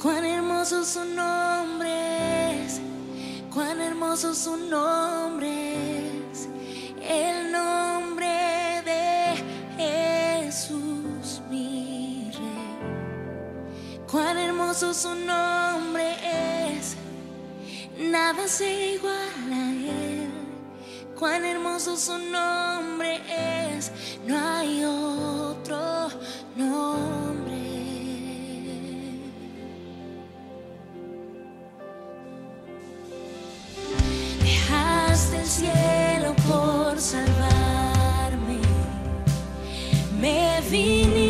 Cuán hermoso su nombre es, cuán hermoso su nombre es, el nombre de Jesús, mi rey. Cuán hermoso su nombre es, nada se iguala a él. Cuán hermoso su nombre es, no hay otro nombre. cielo por salvarme. Me vine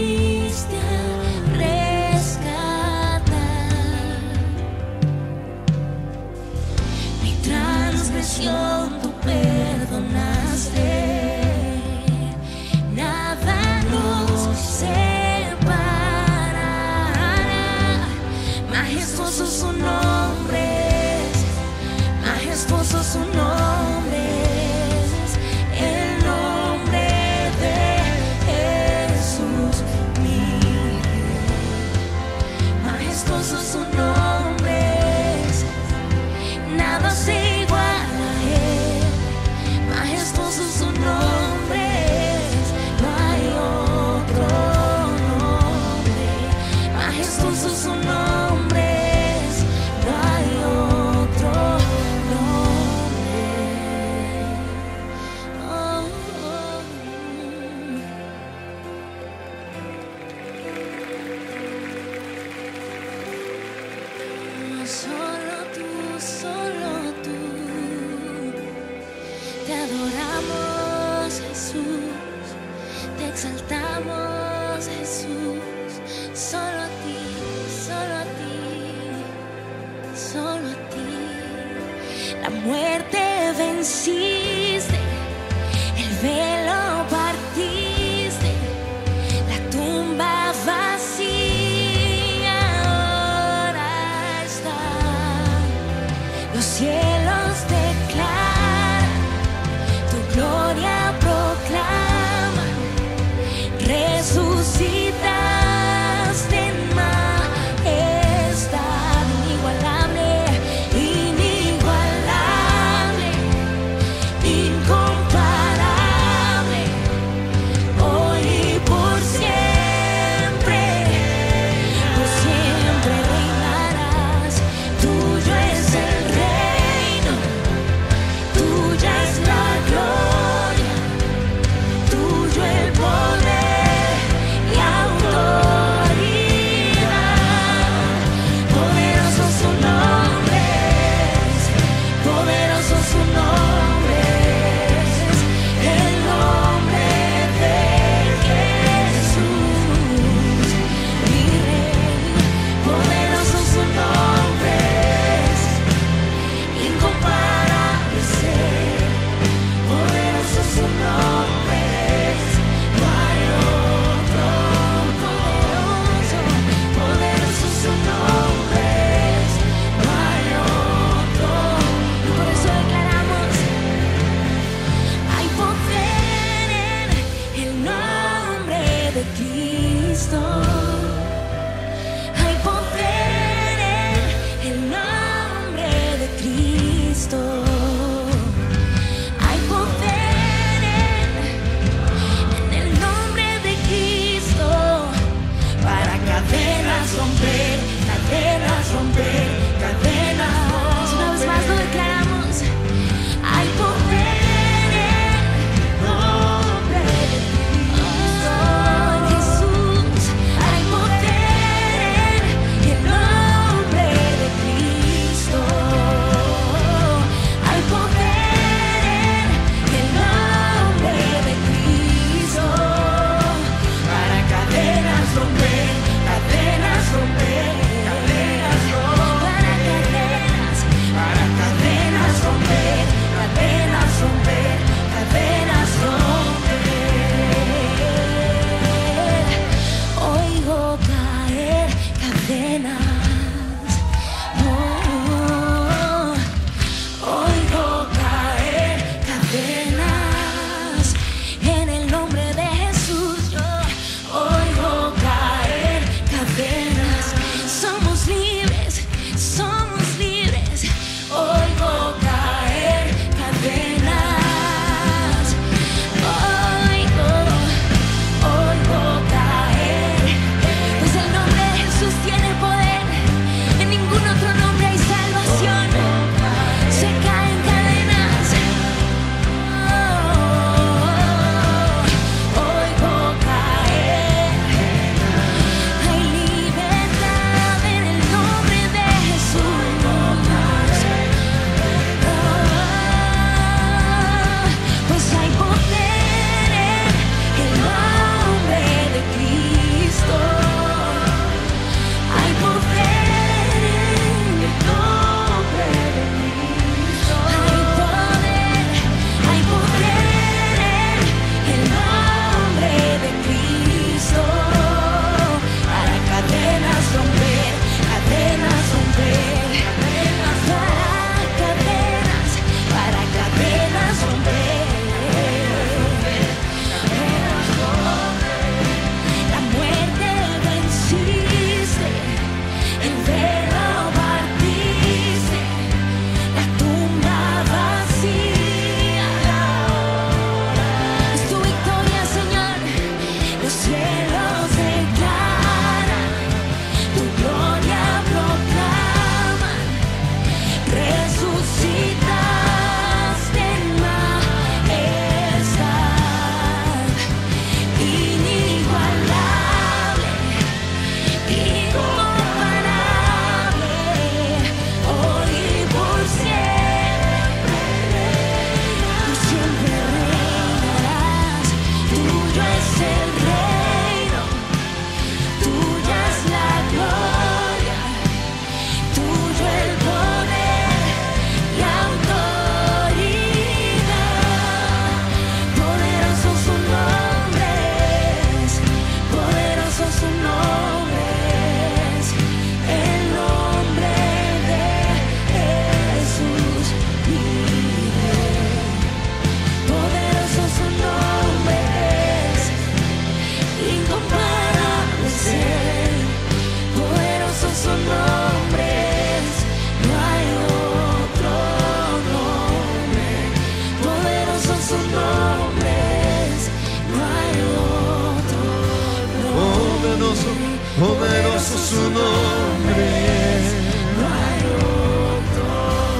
Poderoso, su nombre.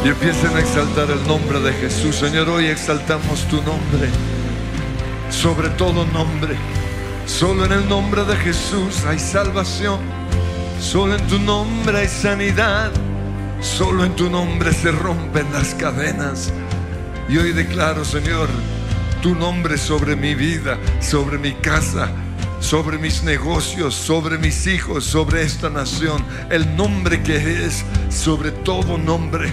Y empiecen a exaltar el nombre de Jesús. Señor, hoy exaltamos tu nombre. Sobre todo nombre. Solo en el nombre de Jesús hay salvación. Solo en tu nombre hay sanidad. Solo en tu nombre se rompen las cadenas. Y hoy declaro, Señor, tu nombre sobre mi vida, sobre mi casa, sobre mis negocios, sobre mis hijos, sobre esta nación. El nombre que es sobre todo nombre.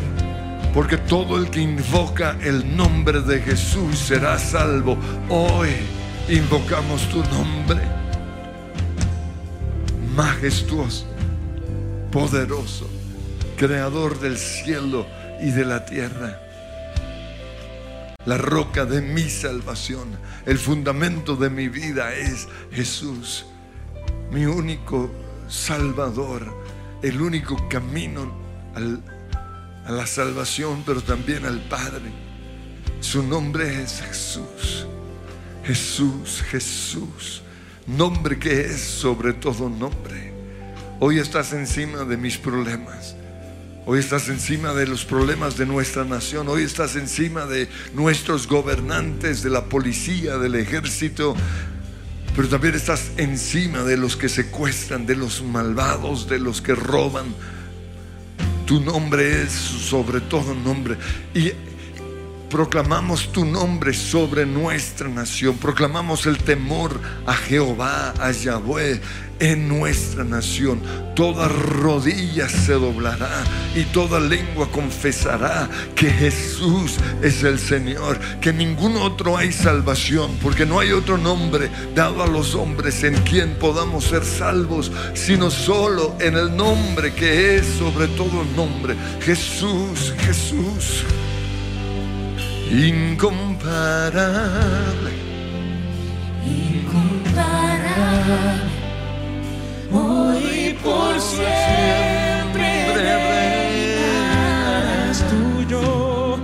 Porque todo el que invoca el nombre de Jesús será salvo. Hoy invocamos tu nombre. Majestuoso, poderoso, creador del cielo y de la tierra. La roca de mi salvación, el fundamento de mi vida es Jesús, mi único salvador, el único camino a la salvación, pero también al Padre. Su nombre es Jesús, Jesús, Jesús, nombre que es sobre todo nombre. Hoy estás encima de mis problemas. Hoy estás encima de los problemas de nuestra nación. Hoy estás encima de nuestros gobernantes, de la policía, del ejército. Pero también estás encima de los que secuestran, de los malvados, de los que roban. Tu nombre es sobre todo nombre. Proclamamos tu nombre sobre nuestra nación. Proclamamos el temor a Jehová, a Yahweh en nuestra nación. Toda rodilla se doblará y toda lengua confesará que Jesús es el Señor, que ningún otro hay salvación, porque no hay otro nombre dado a los hombres en quien podamos ser salvos, sino solo en el nombre que es sobre todo nombre. Jesús, Jesús incomparable. incomparable. Hoy y por siempre reinas tuyo,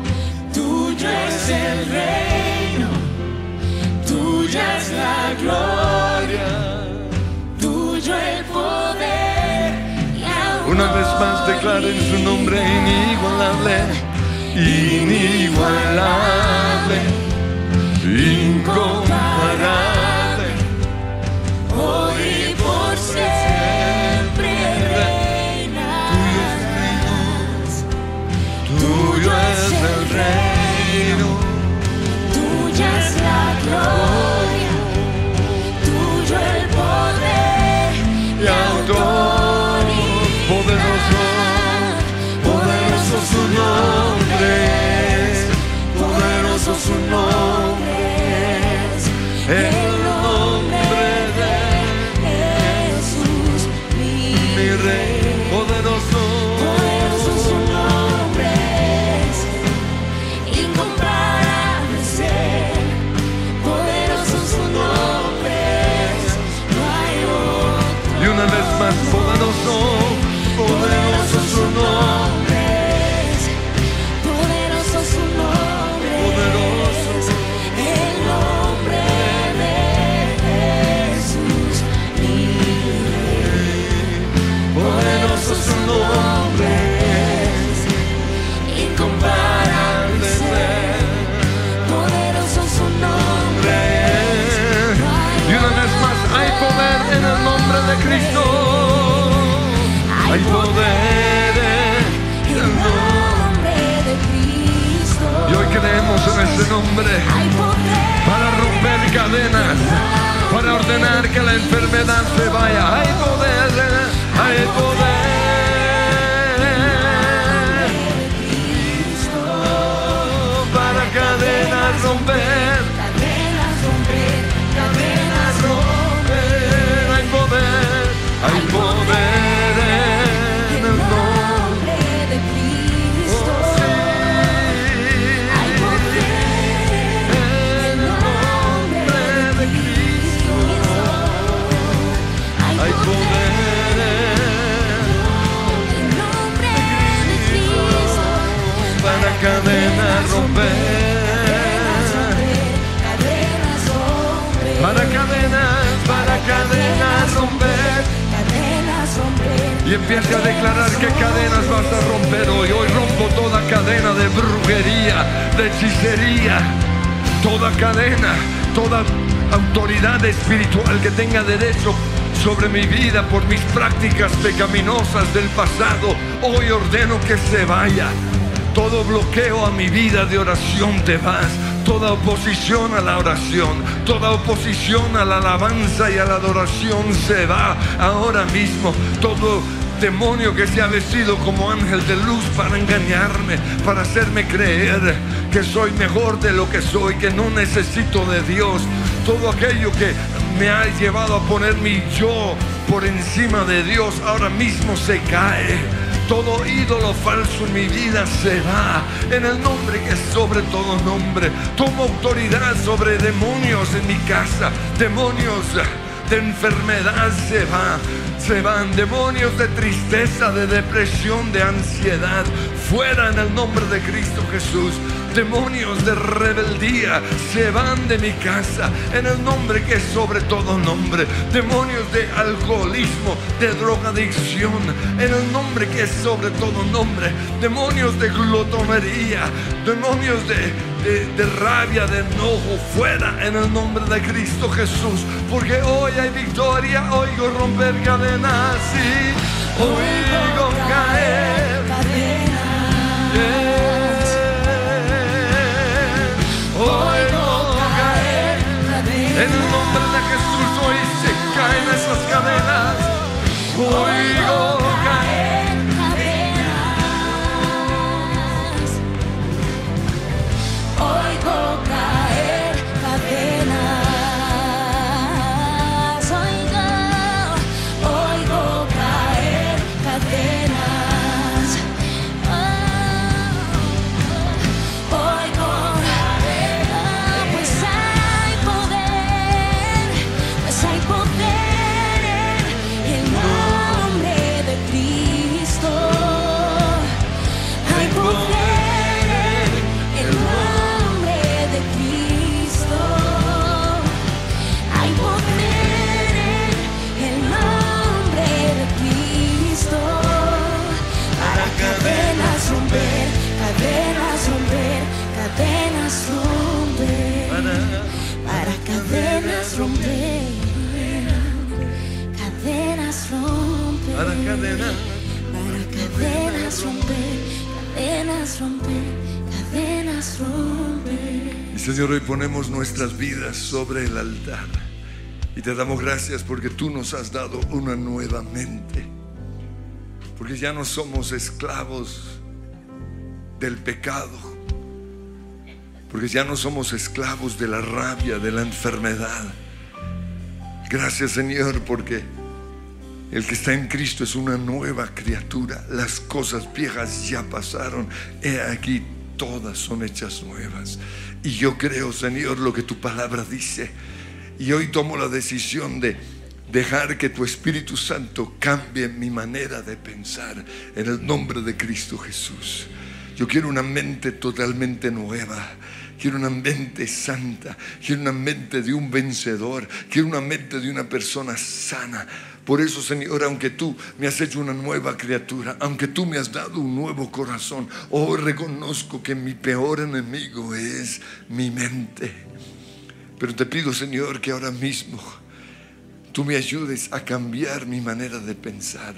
tuyo es el reino, tuya es la gloria, tuyo el poder. y Una vez más declaren su nombre inigualable, inigualable, incomparable. Hoy por siempre reinas. Tuyo es el reino, Tuya es la gloria, su nombre, poderoso su nombre. Pecaminosas del pasado. Hoy ordeno que se vaya. Todo bloqueo a mi vida de oración te vas. Toda oposición a la oración, toda oposición a la alabanza y a la adoración se va ahora mismo. Todo demonio que se ha vestido como ángel de luz para engañarme, para hacerme creer que soy mejor de lo que soy, que no necesito de Dios. Todo aquello que me ha llevado a poner mi yo por encima de Dios, ahora mismo se cae. Todo ídolo falso en mi vida se va en el nombre que es sobre todo nombre. Tomo autoridad sobre demonios en mi casa, demonios de enfermedad se va, se van demonios de tristeza, de depresión, de ansiedad, fuera en el nombre de Cristo Jesús. Demonios de rebeldía se van de mi casa en el nombre que es sobre todo nombre. Demonios de alcoholismo, de drogadicción, en el nombre que es sobre todo nombre. Demonios de glotonería, demonios de, de, de rabia, de enojo, fuera en el nombre de Cristo Jesús. Porque hoy hay victoria, oigo romper cadenas y oigo caer. Oigo caer. En el nombre de Jesús hoy se caen esas cadenas. Oigo ponemos nuestras vidas sobre el altar. Y te damos gracias porque tú nos has dado una nueva mente. Porque ya no somos esclavos del pecado. Porque ya no somos esclavos de la rabia, de la enfermedad. Gracias Señor porque el que está en Cristo es una nueva criatura. Las cosas viejas ya pasaron. He aquí, todas son hechas nuevas. Y yo creo, Señor, lo que tu palabra dice. Y hoy tomo la decisión de dejar que tu Espíritu Santo cambie mi manera de pensar en el nombre de Cristo Jesús. Yo quiero una mente totalmente nueva. Quiero una mente santa. Quiero una mente de un vencedor. Quiero una mente de una persona sana. Por eso, Señor, aunque tú me has hecho una nueva criatura, aunque tú me has dado un nuevo corazón, hoy reconozco que mi peor enemigo es mi mente. Pero te pido, Señor, que ahora mismo tú me ayudes a cambiar mi manera de pensar.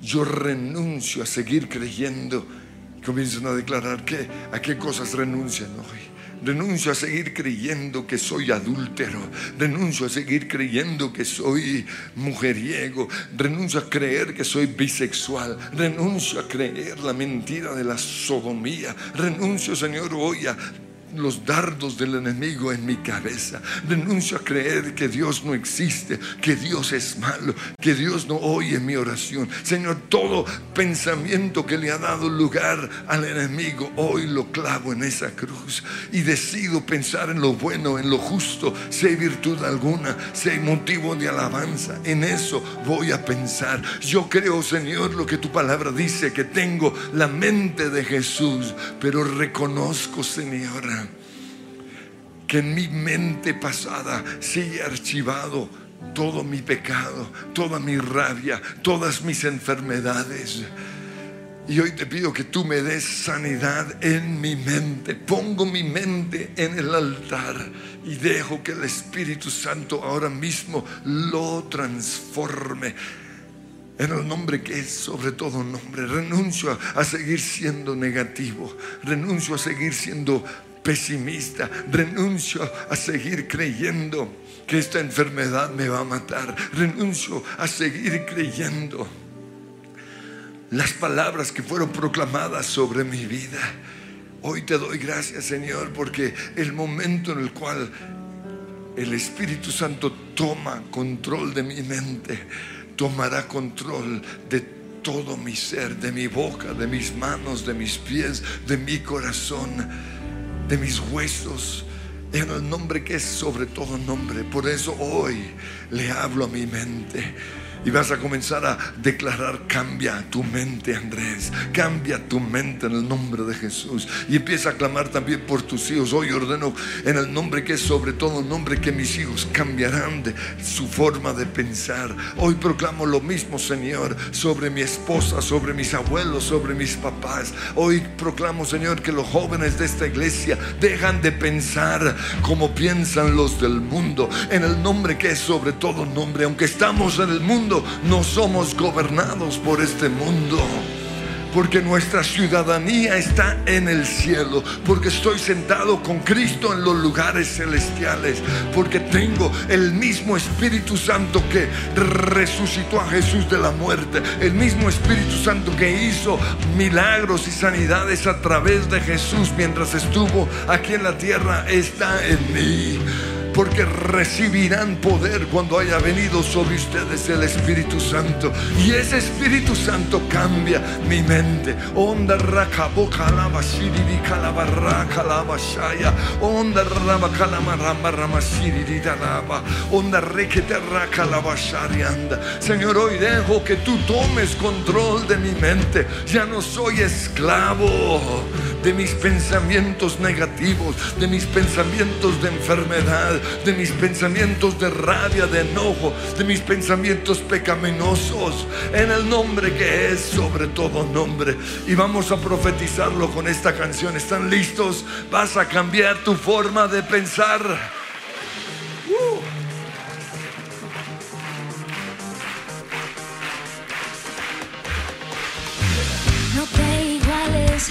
Yo renuncio a seguir creyendo. Comienzan a declarar que a qué cosas renuncian hoy. Renuncio a seguir creyendo que soy adúltero. Renuncio a seguir creyendo que soy mujeriego. Renuncio a creer que soy bisexual. Renuncio a creer la mentira de la sodomía. Renuncio, Señor, hoy a los dardos del enemigo en mi cabeza. Renuncio a creer que Dios no existe, que Dios es malo, que Dios no oye mi oración. Señor, todo pensamiento que le ha dado lugar al enemigo, hoy lo clavo en esa cruz y decido pensar en lo bueno, en lo justo, si hay virtud alguna, si hay motivo de alabanza. En eso voy a pensar. Yo creo, Señor, lo que tu palabra dice, que tengo la mente de Jesús, pero reconozco, Señor, que en mi mente pasada sigue archivado todo mi pecado, toda mi rabia, todas mis enfermedades. Y hoy te pido que tú me des sanidad en mi mente. Pongo mi mente en el altar y dejo que el Espíritu Santo ahora mismo lo transforme. En el nombre que es sobre todo nombre. Renuncio a, a seguir siendo negativo. Renuncio a seguir siendo pesimista. Renuncio a seguir creyendo que esta enfermedad me va a matar. Renuncio a seguir creyendo las palabras que fueron proclamadas sobre mi vida. Hoy te doy gracias, Señor, porque el momento en el cual el Espíritu Santo toma control de mi mente, tomará control de todo mi ser, de mi boca, de mis manos, de mis pies, de mi corazón, de mis huesos, en el nombre que es sobre todo nombre. Por eso hoy le hablo a mi mente y vas a comenzar a declarar, cambia tu mente, Andrés. Cambia tu mente en el nombre de Jesús. Y empieza a clamar también por tus hijos. Hoy ordeno en el nombre que es sobre todo nombre que mis hijos cambiarán de su forma de pensar. Hoy proclamo lo mismo, Señor, sobre mi esposa, sobre mis abuelos, sobre mis papás. Hoy proclamo, Señor, que los jóvenes de esta iglesia dejan de pensar como piensan los del mundo. En el nombre que es sobre todo nombre. Aunque estamos en el mundo no somos gobernados por este mundo. Porque nuestra ciudadanía está en el cielo. Porque estoy sentado con Cristo en los lugares celestiales. Porque tengo el mismo Espíritu Santo que resucitó a Jesús de la muerte. El mismo Espíritu Santo que hizo milagros y sanidades a través de Jesús mientras estuvo aquí en la tierra está en mí porque recibirán poder cuando haya venido sobre ustedes el Espíritu Santo. Y ese Espíritu Santo cambia mi mente. Onda rakabo kalaba shiriri kalaba rakalaba shaya. Onda raba kalama rama rama shiriri dalaba. Onda rekete rakalaba sharianda. Señor, hoy dejo que tú tomes control de mi mente. Ya no soy esclavo de mis pensamientos negativos, de mis pensamientos de enfermedad, de mis pensamientos de rabia, de enojo, de mis pensamientos pecaminosos, en el nombre que es sobre todo nombre. Y vamos a profetizarlo con esta canción. ¿Están listos? Vas a cambiar tu forma de pensar. No te iguales,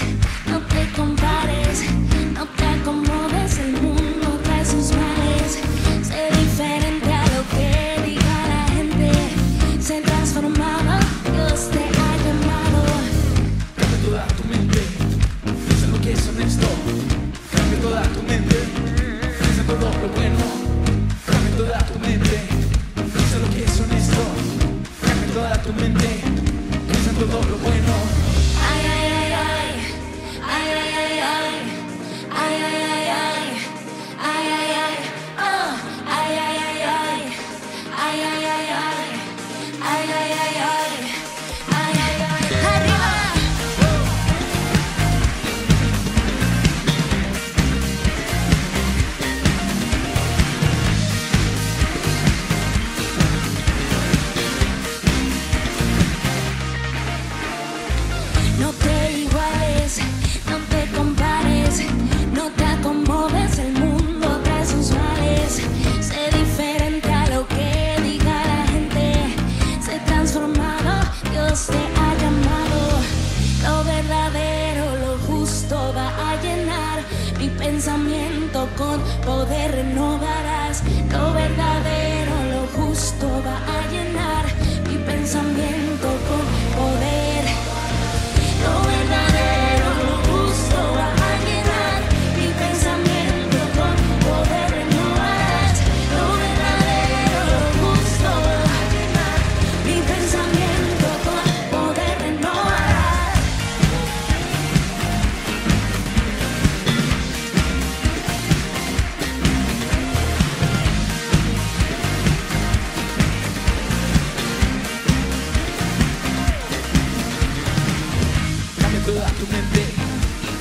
mente,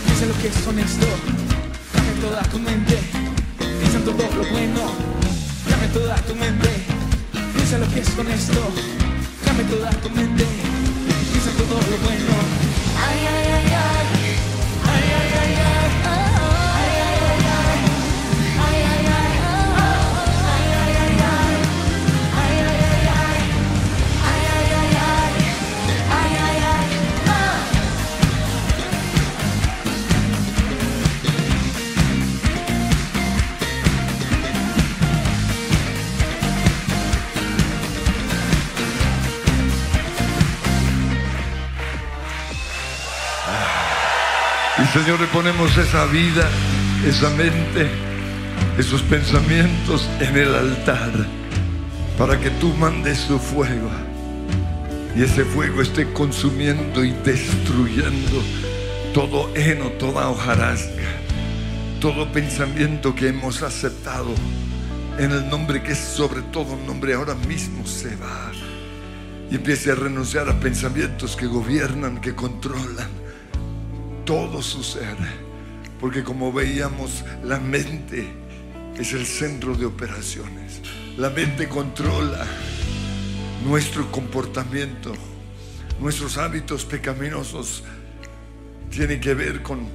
piensa en lo que es honesto. Cambia toda tu mente, piensa en todo lo bueno. Cambia toda tu mente, Piensa lo que es honesto, cambia toda tu mente, piensa en todo lo bueno. Ay, ay, ay. Ay, Señor, le ponemos esa vida, esa mente, esos pensamientos en el altar para que tú mandes tu fuego. Y ese fuego esté consumiendo y destruyendo todo heno, toda hojarasca, todo pensamiento que hemos aceptado en el nombre que es sobre todo nombre ahora mismo se va. Y empiece a renunciar a pensamientos que gobiernan, que controlan todo su ser. Porque como veíamos, la mente es el centro de operaciones. La mente controla nuestro comportamiento, nuestros hábitos pecaminosos. Tienen que ver con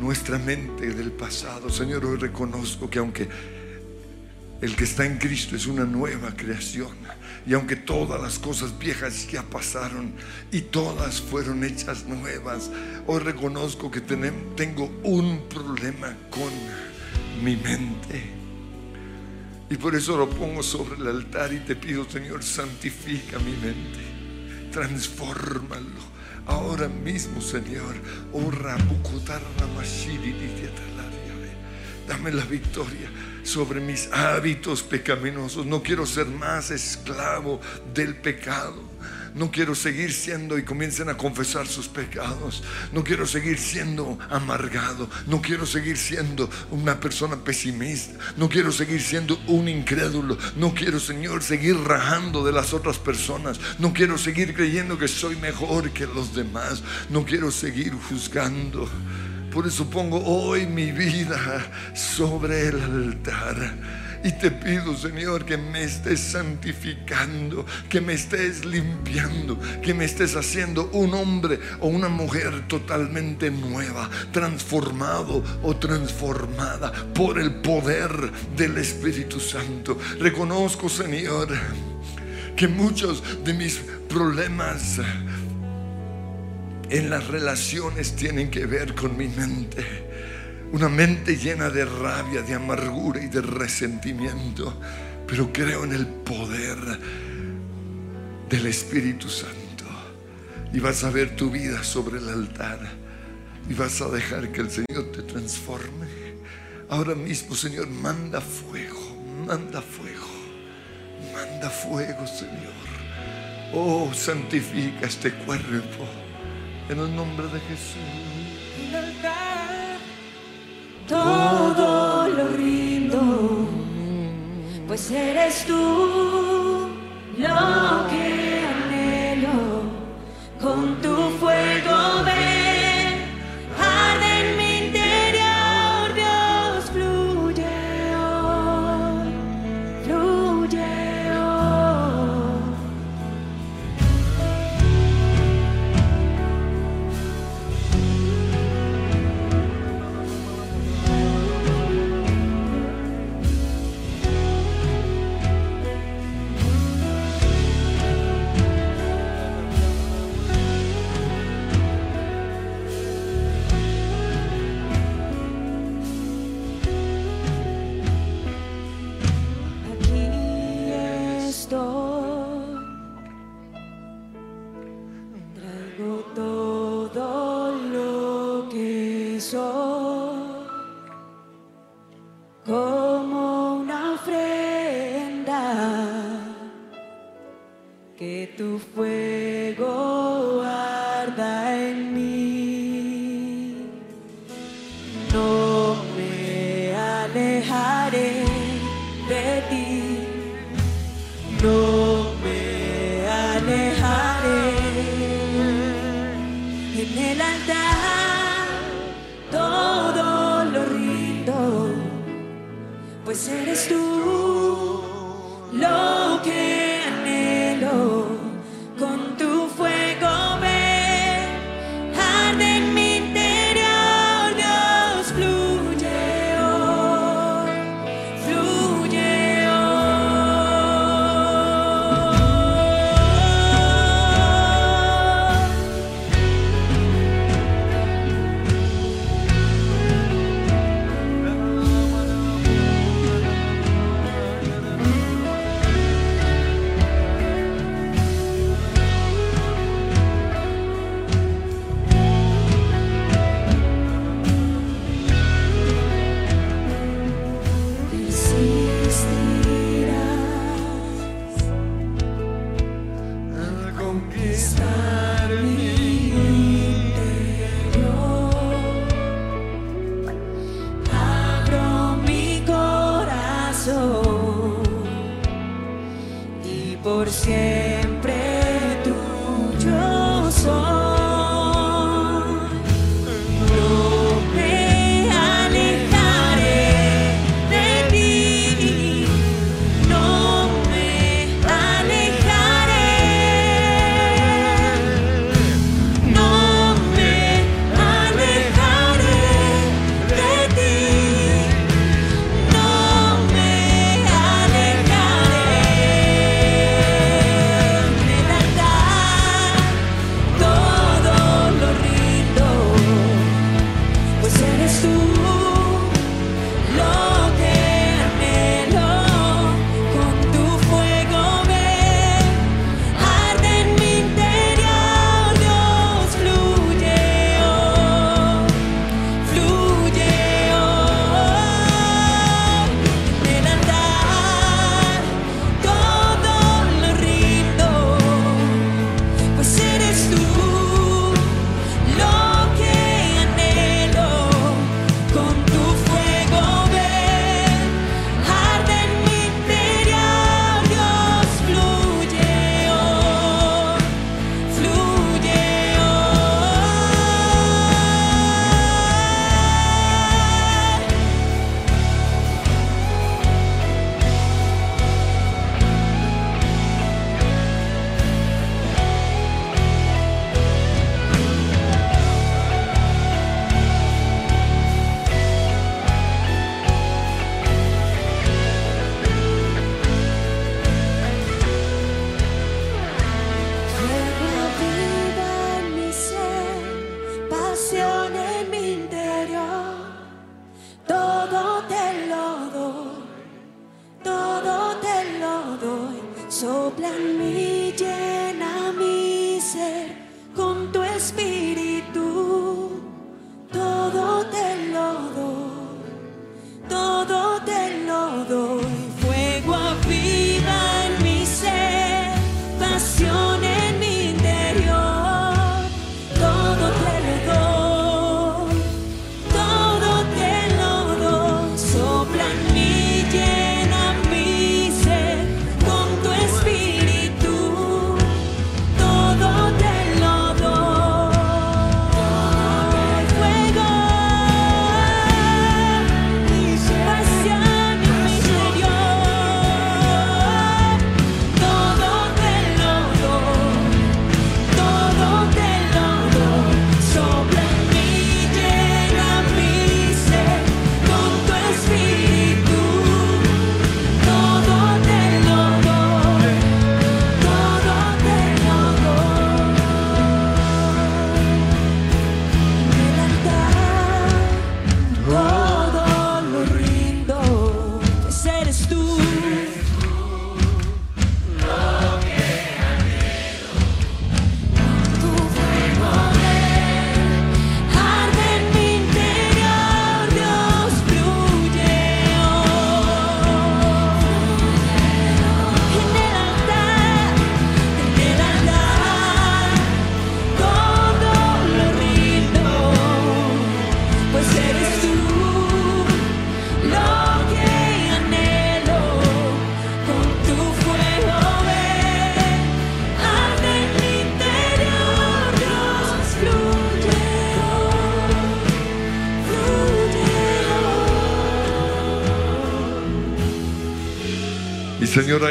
nuestra mente del pasado. Señor, hoy reconozco que aunque el que está en Cristo es una nueva creación. Y aunque todas las cosas viejas ya pasaron y todas fueron hechas nuevas, hoy reconozco que tengo un problema con mi mente. Y por eso lo pongo sobre el altar y te pido, Señor, santifica mi mente, transfórmalo. Ahora mismo, Señor, oh. Dame la victoria sobre mis hábitos pecaminosos. No quiero ser más esclavo del pecado. No quiero seguir siendo y comiencen a confesar sus pecados. No quiero seguir siendo amargado. No quiero seguir siendo una persona pesimista. No quiero seguir siendo un incrédulo. No quiero, Señor, seguir rajando de las otras personas. No quiero seguir creyendo que soy mejor que los demás. No quiero seguir juzgando. Por eso pongo hoy mi vida sobre el altar. Y te pido, Señor, que me estés santificando, que me estés limpiando, que me estés haciendo un hombre o una mujer totalmente nueva, transformado o transformada por el poder del Espíritu Santo. Reconozco, Señor, que muchos de mis problemas en las relaciones tienen que ver con mi mente. Una mente llena de rabia, de amargura y de resentimiento. Pero creo en el poder del Espíritu Santo. Y vas a ver tu vida sobre el altar. Y vas a dejar que el Señor te transforme. Ahora mismo, Señor, manda fuego. Manda fuego. Manda fuego, Señor. Oh, santifica este cuerpo. En el nombre de Jesús. todo lo rindo, pues eres tú lo que anhelo. Con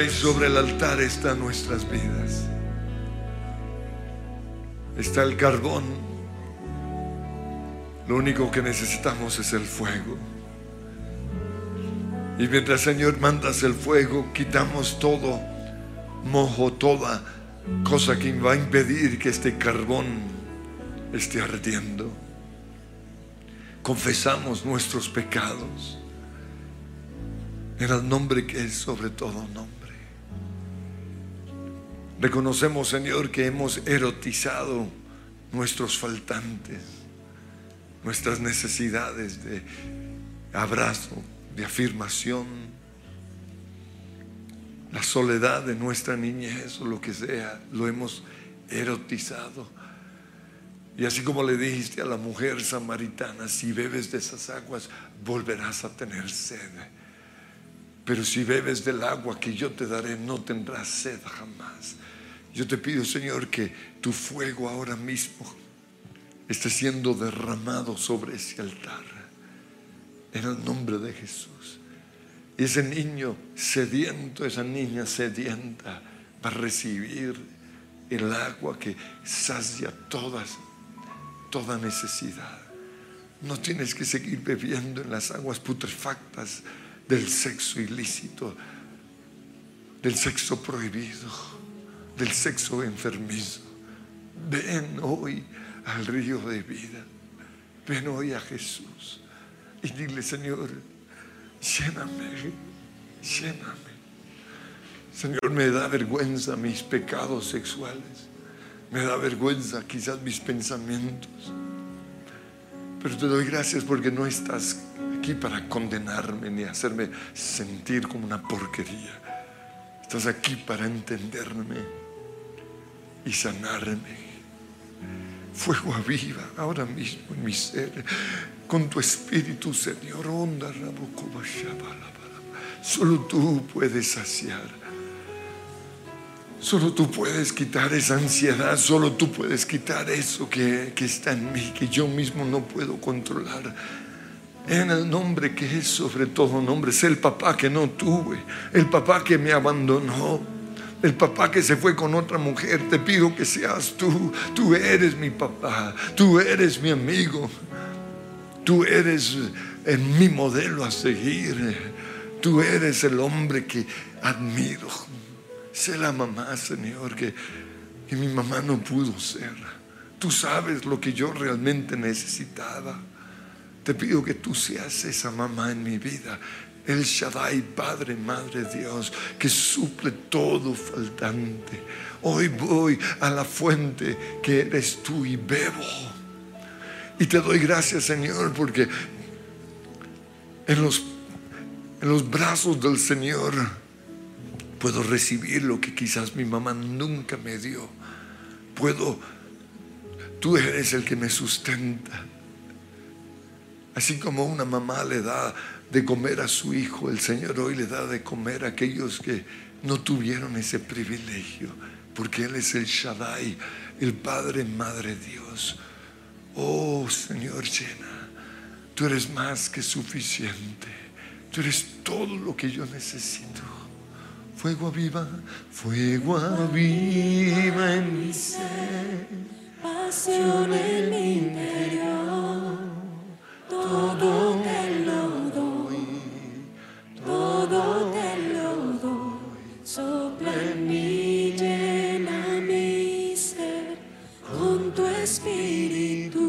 Sobre el altar están nuestras vidas. Está el carbón. Lo único que necesitamos es el fuego. Y mientras Señor mandas el fuego, quitamos todo mojo, toda cosa que va a impedir que este carbón esté ardiendo. Confesamos nuestros pecados en el nombre que es sobre todo nombre. Reconocemos, Señor, que hemos erotizado nuestros faltantes, nuestras necesidades de abrazo, de afirmación, la soledad de nuestra niñez o lo que sea, lo hemos erotizado. Y así como le dijiste a la mujer samaritana, si bebes de esas aguas, volverás a tener sed. Pero si bebes del agua que yo te daré, no tendrás sed jamás. Yo te pido, Señor, que tu fuego ahora mismo esté siendo derramado sobre ese altar. En el nombre de Jesús. Y ese niño sediento, esa niña sedienta, va a recibir el agua que sacia todas, toda necesidad. No tienes que seguir bebiendo en las aguas putrefactas del sexo ilícito, del sexo prohibido, del sexo enfermizo. Ven hoy al río de vida. Ven hoy a Jesús y dile, Señor, lléname, lléname. Señor, me da vergüenza mis pecados sexuales. Me da vergüenza quizás mis pensamientos. Pero te doy gracias porque no estás aquí para condenarme ni hacerme sentir como una porquería. Estás aquí para entenderme y sanarme. Fuego aviva ahora mismo en mi ser con tu espíritu, Señor. Onda. Solo tú puedes saciar. Solo tú puedes quitar esa ansiedad, solo tú puedes quitar eso que, que está en mí, que yo mismo no puedo controlar. En el nombre que es sobre todo nombre, es el papá que no tuve, el papá que me abandonó, el papá que se fue con otra mujer. Te pido que seas tú, tú eres mi papá, tú eres mi amigo, tú eres mi modelo a seguir, tú eres el hombre que admiro. Sé la mamá, Señor, que, que mi mamá no pudo ser. Tú sabes lo que yo realmente necesitaba. Te pido que tú seas esa mamá en mi vida El Shaddai, Padre, Madre Dios, que suple todo faltante. Hoy voy a la fuente que eres tú y bebo. Y te doy gracias, Señor, porque en los, en los brazos del Señor puedo recibir lo que quizás mi mamá nunca me dio. Puedo, tú eres el que me sustenta. Así como una mamá le da de comer a su hijo, el Señor hoy le da de comer a aquellos que no tuvieron ese privilegio, porque Él es el Shaddai, el Padre, Madre Dios. Oh Señor, llena, tú eres más que suficiente, tú eres todo lo que yo necesito. Fuego aviva, fuego aviva en mi ser, Pasión en mi interior, todo te todo te lo doy. Sopla en mí, llena mi ser con tu espíritu.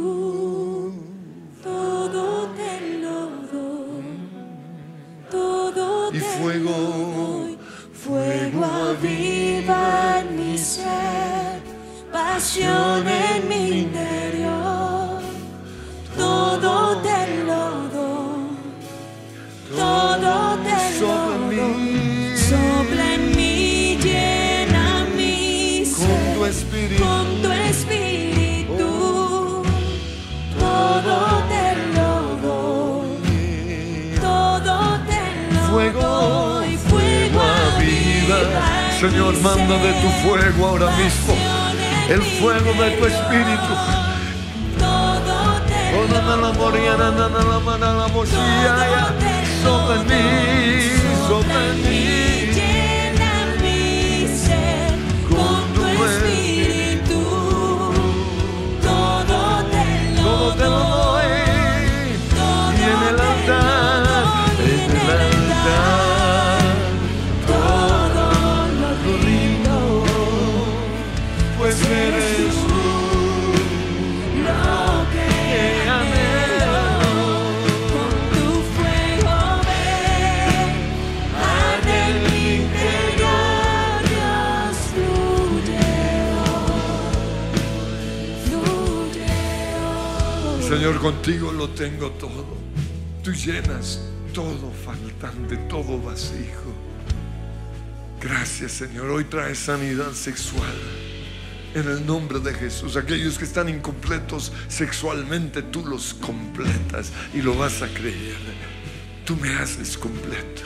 Todo te lo doy, todo te fuego, lo doy. Fuego aviva en mi ser, pasión en mi interior. Todo te doy. mí. Sopla en mí, llena mi con tu espíritu. con tu espíritu. Todo te lo doy, todo te lo Fuego, doy. fuego aviva. Señor, manda de tu fuego ahora mismo. El fuego de tu espíritu. Todo te lo na, la, sobre mim. Contigo lo tengo todo. Tú llenas todo faltante, todo vacío. Gracias, Señor. Hoy traes sanidad sexual. En el nombre de Jesús, aquellos que están incompletos sexualmente, tú los completas y lo vas a creer. Tú me haces completo.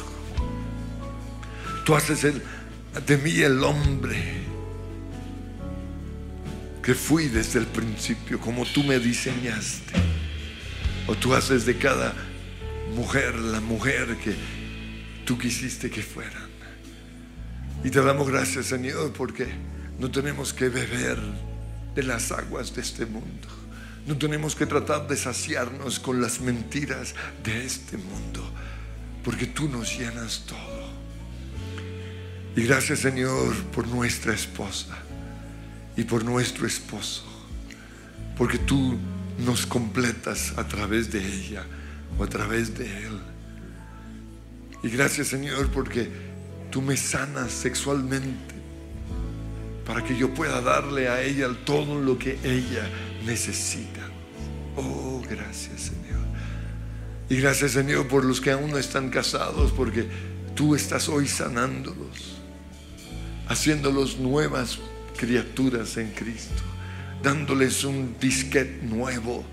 Tú haces el, de mí el hombre que fui desde el principio, como tú me diseñaste. O tú haces de cada mujer la mujer que tú quisiste que fueran. Y te damos gracias, Señor, porque no tenemos que beber de las aguas de este mundo. No tenemos que tratar de saciarnos con las mentiras de este mundo, porque tú nos llenas todo. Y gracias, Señor, por nuestra esposa y por nuestro esposo, porque tú nos completas a través de ella o a través de él. Y gracias Señor porque tú me sanas sexualmente para que yo pueda darle a ella todo lo que ella necesita. Oh, gracias Señor. Y gracias Señor por los que aún no están casados porque tú estás hoy sanándolos, haciéndolos nuevas criaturas en Cristo, dándoles un disquete nuevo.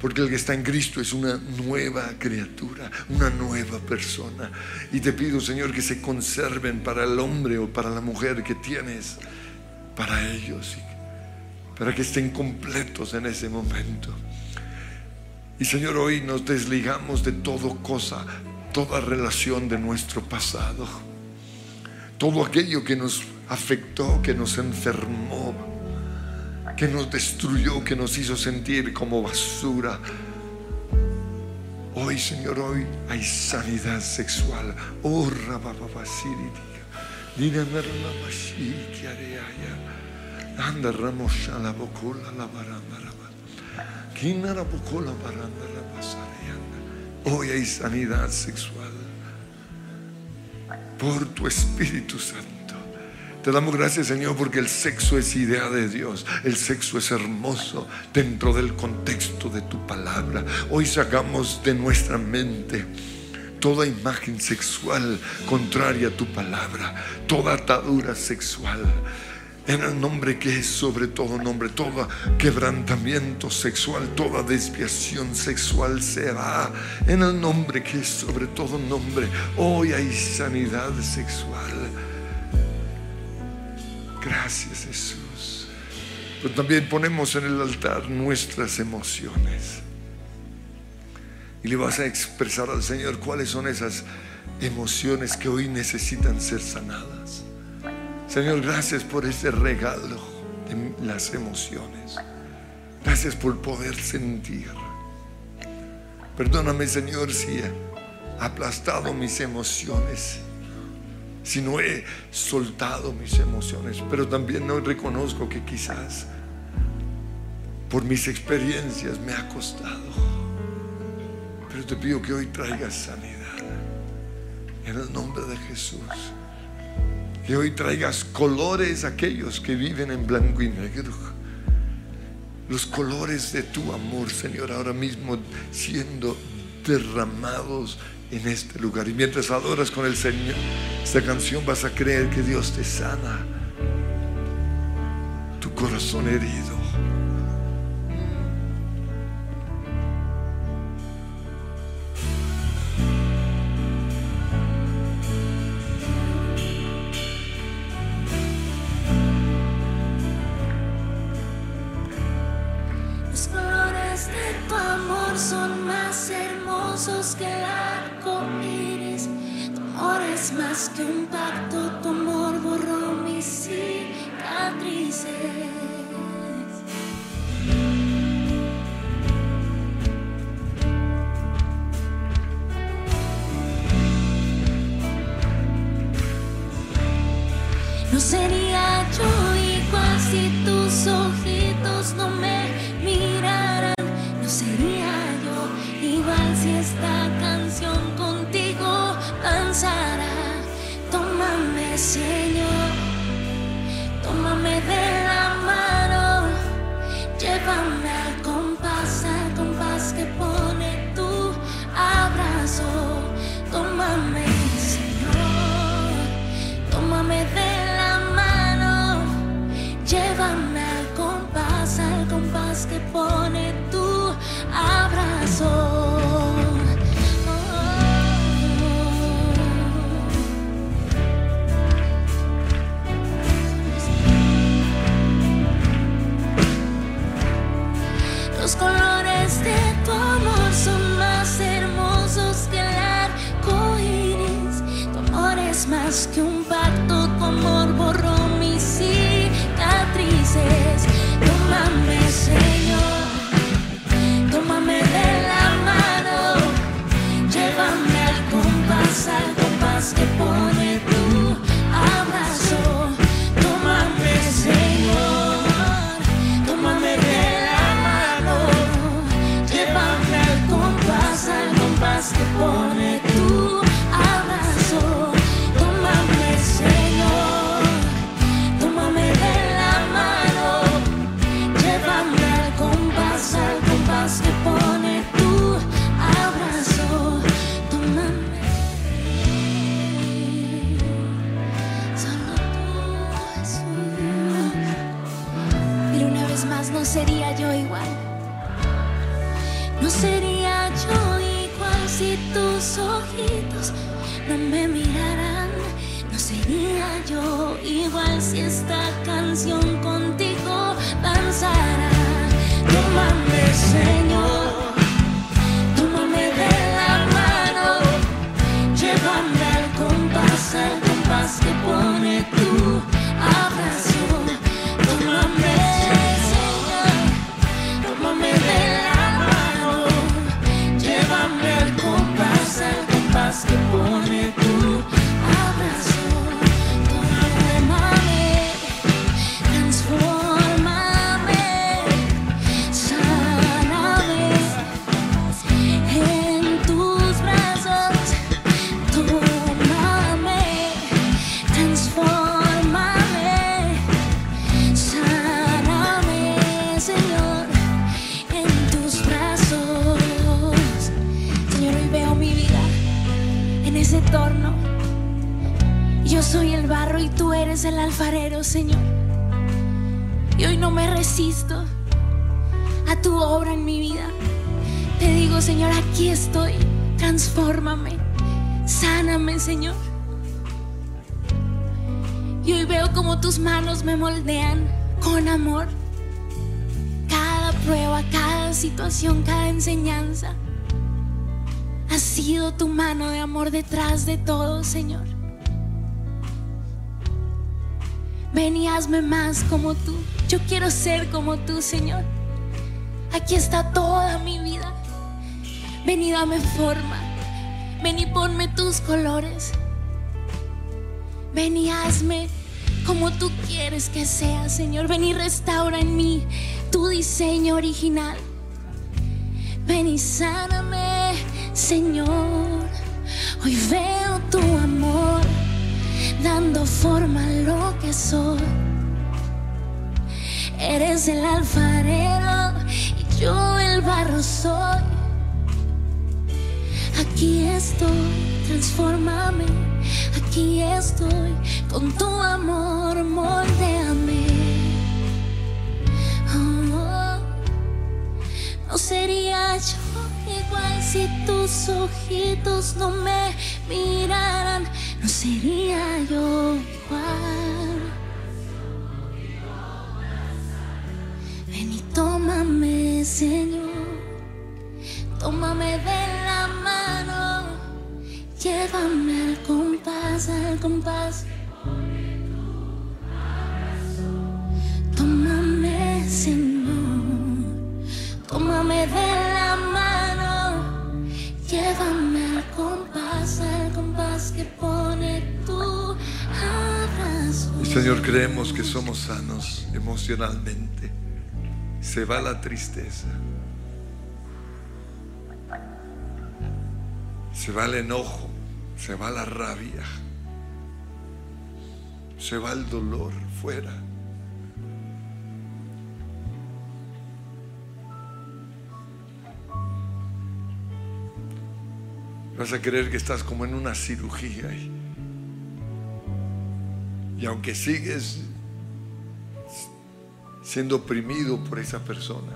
Porque el que está en Cristo es una nueva criatura, una nueva persona. Y te pido, Señor, que se conserven para el hombre o para la mujer que tienes para ellos, para que estén completos en ese momento. Y Señor, hoy nos desligamos de todo cosa, toda relación de nuestro pasado, todo aquello que nos afectó, que nos enfermó, que nos destruyó, que nos hizo sentir como basura. Hoy, Señor, hoy hay sanidad sexual. Oh. Hoy hay sanidad sexual. por tu Espíritu Santo. Te damos gracias, Señor, porque el sexo es idea de Dios. El sexo es hermoso dentro del contexto de tu palabra. Hoy sacamos de nuestra mente toda imagen sexual contraria a tu palabra, toda atadura sexual. En el nombre que es sobre todo nombre, todo quebrantamiento sexual, toda desviación sexual se va. En el nombre que es sobre todo nombre, hoy hay sanidad sexual. Gracias Jesús. Pero también ponemos en el altar nuestras emociones. Y le vas a expresar al Señor cuáles son esas emociones que hoy necesitan ser sanadas. Señor, gracias por ese regalo de las emociones. Gracias por poder sentir. Perdóname, Señor, si he aplastado mis emociones, si no he soltado mis emociones, pero también no reconozco que quizás por mis experiencias me ha costado. Pero te pido que hoy traigas sanidad en el nombre de Jesús. Que hoy traigas colores a aquellos que viven en blanco y negro. Los colores de tu amor, Señor, ahora mismo siendo derramados en este lugar. Y mientras adoras con el Señor, esta canción vas a creer que Dios te sana. Tu corazón herido. Tómame de la tus manos me moldean con amor. Cada prueba, cada situación, cada enseñanza. Ha sido tu mano de amor detrás de todo, Señor. Ven y hazme más como tú. Yo quiero ser como tú, Señor. Aquí está toda mi vida. Ven y dame forma. Ven y ponme tus colores. Ven y hazme como tú quieres que sea, Señor. Ven y restaura en mí tu diseño original. Ven y sáname, Señor. Hoy veo tu amor dando forma a lo que soy. Eres el alfarero y yo el barro soy. Aquí estoy, transfórmame. Aquí estoy con tu amor, moldeame. Oh, no sería yo igual si tus ojitos no me miraran. No sería yo igual. Ven y tómame, Señor. Tómame de la mano. Llévame al compás, al compás. Tómame, Señor. Tómame de la mano. Llévame al compás, al compás que pone tu abrazo. Y Señor, creemos que somos sanos emocionalmente. Se va la tristeza. Se va el enojo. Se va la rabia. Se va el dolor fuera. Vas a creer que estás como en una cirugía y, y aunque sigues siendo oprimido por esa persona,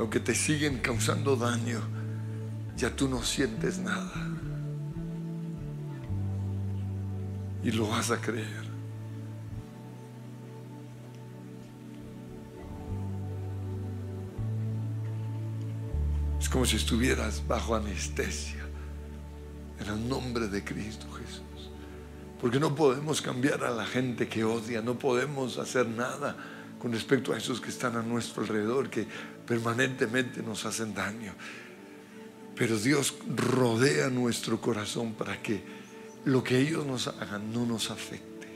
aunque te siguen causando daño, ya tú no sientes nada. Y lo vas a creer. Es como si estuvieras bajo anestesia en el nombre de Cristo Jesús. Porque no podemos cambiar a la gente que odia, no podemos hacer nada con respecto a esos que están a nuestro alrededor, que permanentemente nos hacen daño. Pero Dios rodea nuestro corazón para que lo que ellos nos hagan no nos afecte.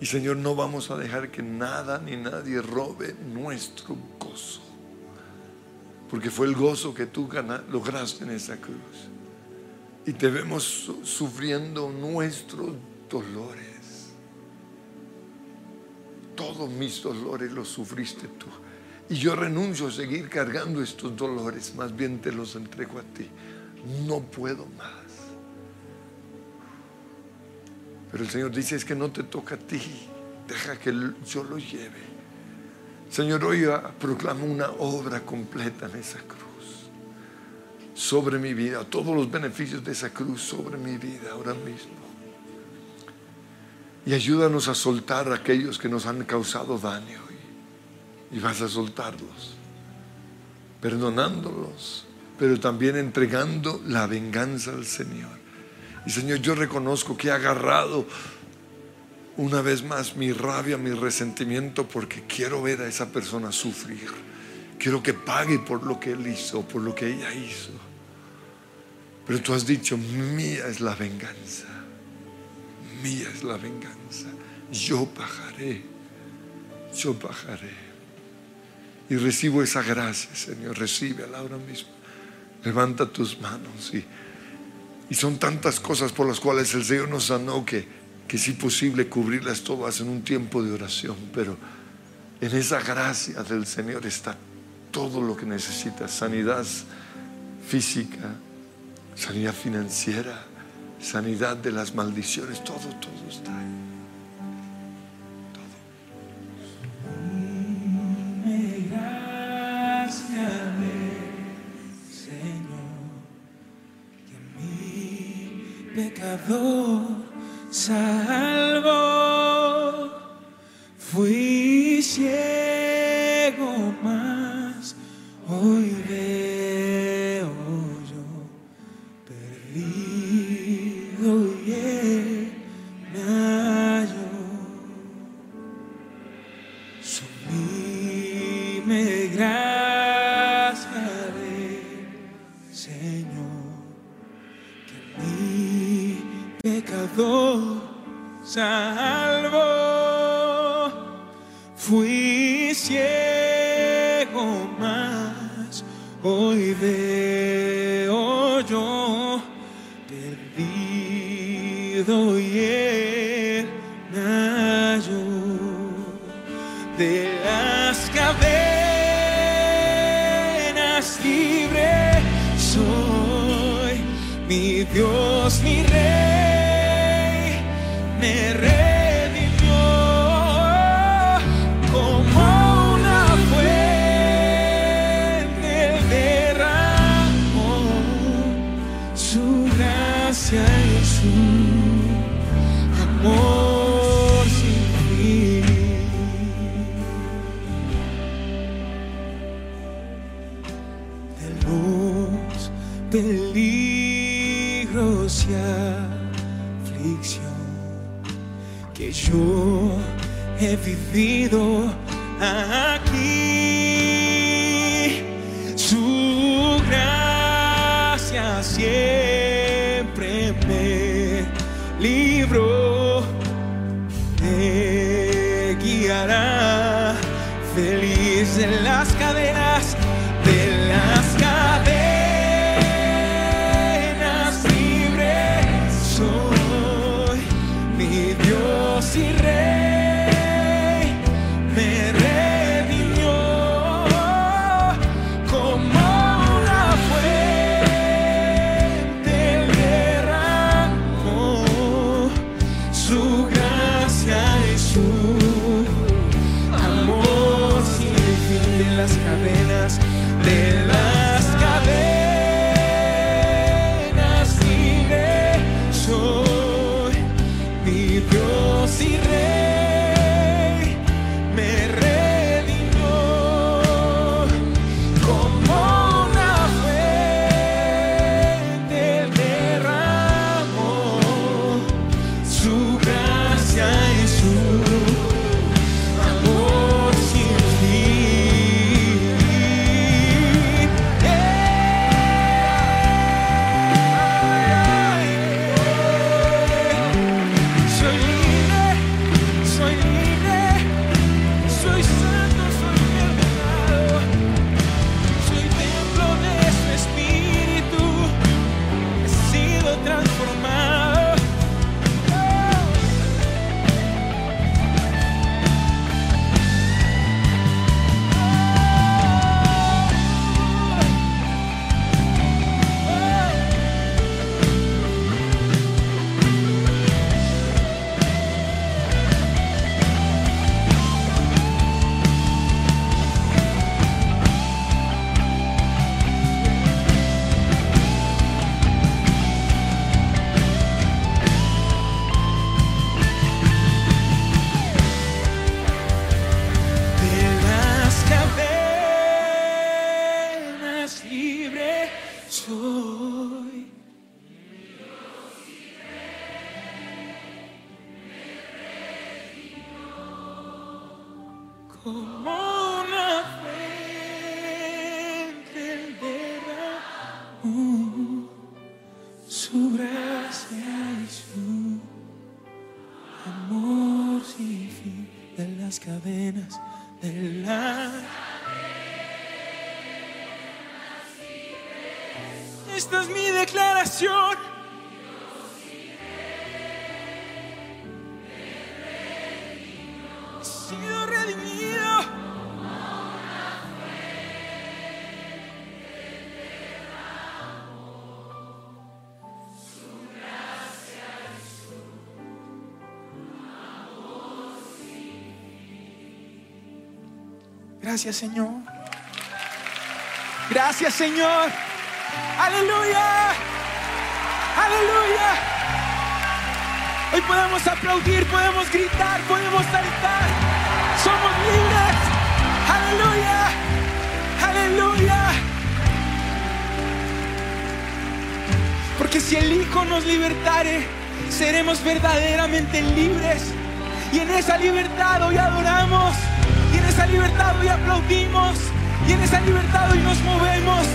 Y Señor, no vamos a dejar que nada ni nadie robe nuestro gozo. Porque fue el gozo que tú lograste en esa cruz. Y te vemos su- sufriendo nuestros dolores. Todos mis dolores los sufriste tú. Y yo renuncio a seguir cargando estos dolores, más bien te los entrego a ti. No puedo más. Pero el Señor dice, es que no te toca a ti, deja que yo lo lleve. Señor, hoy ah, proclamo una obra completa en esa cruz. Sobre mi vida, todos los beneficios de esa cruz sobre mi vida ahora mismo. Y ayúdanos a soltar a aquellos que nos han causado daño. Y, y vas a soltarlos, perdonándolos, pero también entregando la venganza al Señor. Y Señor, yo reconozco que he agarrado una vez más mi rabia, mi resentimiento, porque quiero ver a esa persona sufrir. Quiero que pague por lo que él hizo, por lo que ella hizo. Pero tú has dicho, mía es la venganza. Mía es la venganza. Yo pagaré. Yo pagaré. Y recibo esa gracia, Señor. Recíbela ahora mismo. Levanta tus manos. Y, y son tantas cosas por las cuales el Señor nos sanó que, que es imposible cubrirlas todas en un tiempo de oración, pero en esa gracia del Señor está todo lo que necesitas, sanidad física, sanidad financiera, sanidad de las maldiciones, todo, todo está ahí. pecador salvo. peligros y aflicción que yo he vivido aquí. Su gracia siempre. Gracias, Señor. Gracias, Señor. Aleluya. Aleluya. Hoy podemos aplaudir, podemos gritar, podemos saltar. Somos libres. Aleluya. Aleluya. Porque si el Hijo nos libertare, seremos verdaderamente libres. Y en esa libertad hoy adoramos. Y en esa libertad hoy aplaudimos. Y en esa libertad hoy nos movemos.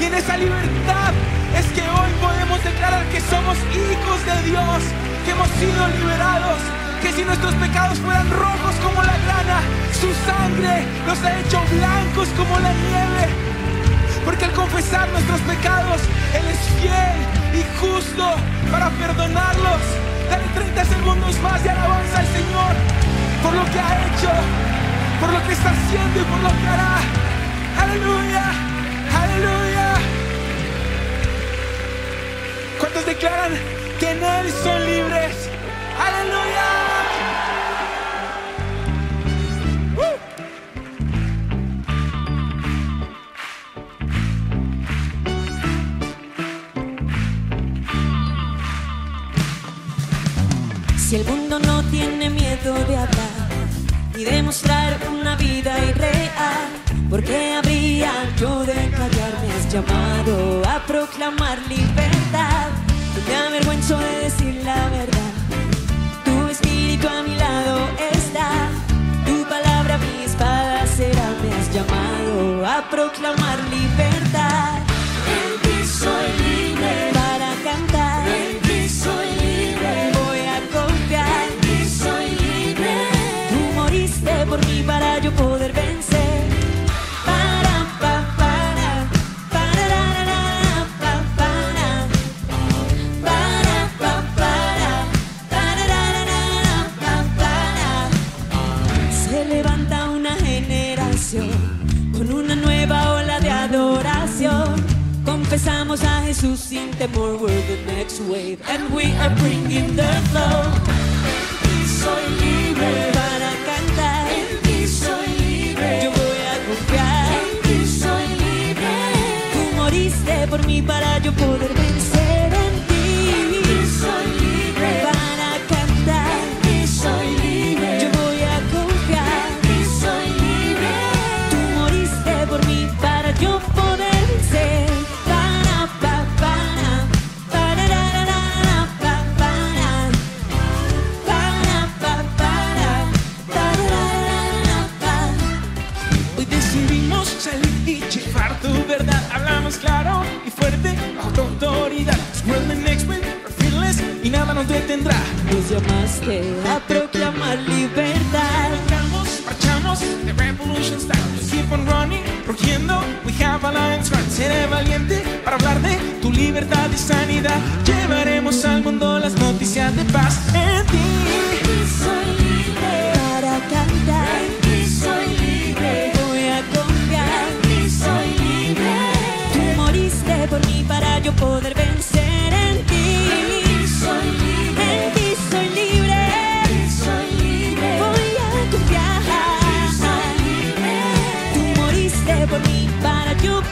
Y en esa libertad es que hoy podemos declarar que somos hijos de Dios. Que hemos sido liberados. Que si nuestros pecados fueran rojos como la grana, su sangre los ha hecho blancos como la nieve. Porque al confesar nuestros pecados, Él es fiel y justo para perdonarlos. Dale 30 segundos más de alabanza al Señor por lo que ha hecho, por lo que está haciendo y por lo que hará. Aleluya, aleluya. ¿Cuántos declaran que en Él son libres? Aleluya. Si el mundo no tiene miedo de hablar y demostrar una vida irreal, ¿por qué habría yo de callarme? Has llamado a proclamar libertad. No me avergüenzo de decir la verdad. Tu espíritu a mi lado está. Tu palabra mi espada será. Me has llamado a proclamar libertad. Jesús sin temor, we're the next wave, and we are bringing the flow. En soy libre para cantar. En soy libre. Yo voy a confiar. En soy libre. Tú moriste por mí para yo poder vencer autoridad. Next wave, we're fearless y nada nos detendrá. Nos llamaste a proclamar libertad. Marchamos, marchamos, the revolution starts. Keep on running, rugiendo, we have a lion's heart. Seré valiente para hablar de tu libertad y sanidad. Llevaremos al mundo las noticias de paz en ti. yo poder vencer en ti. En ti soy libre. En ti soy libre. Soy libre. Voy a confiar. En ti soy libre. Tú moriste por mí para yo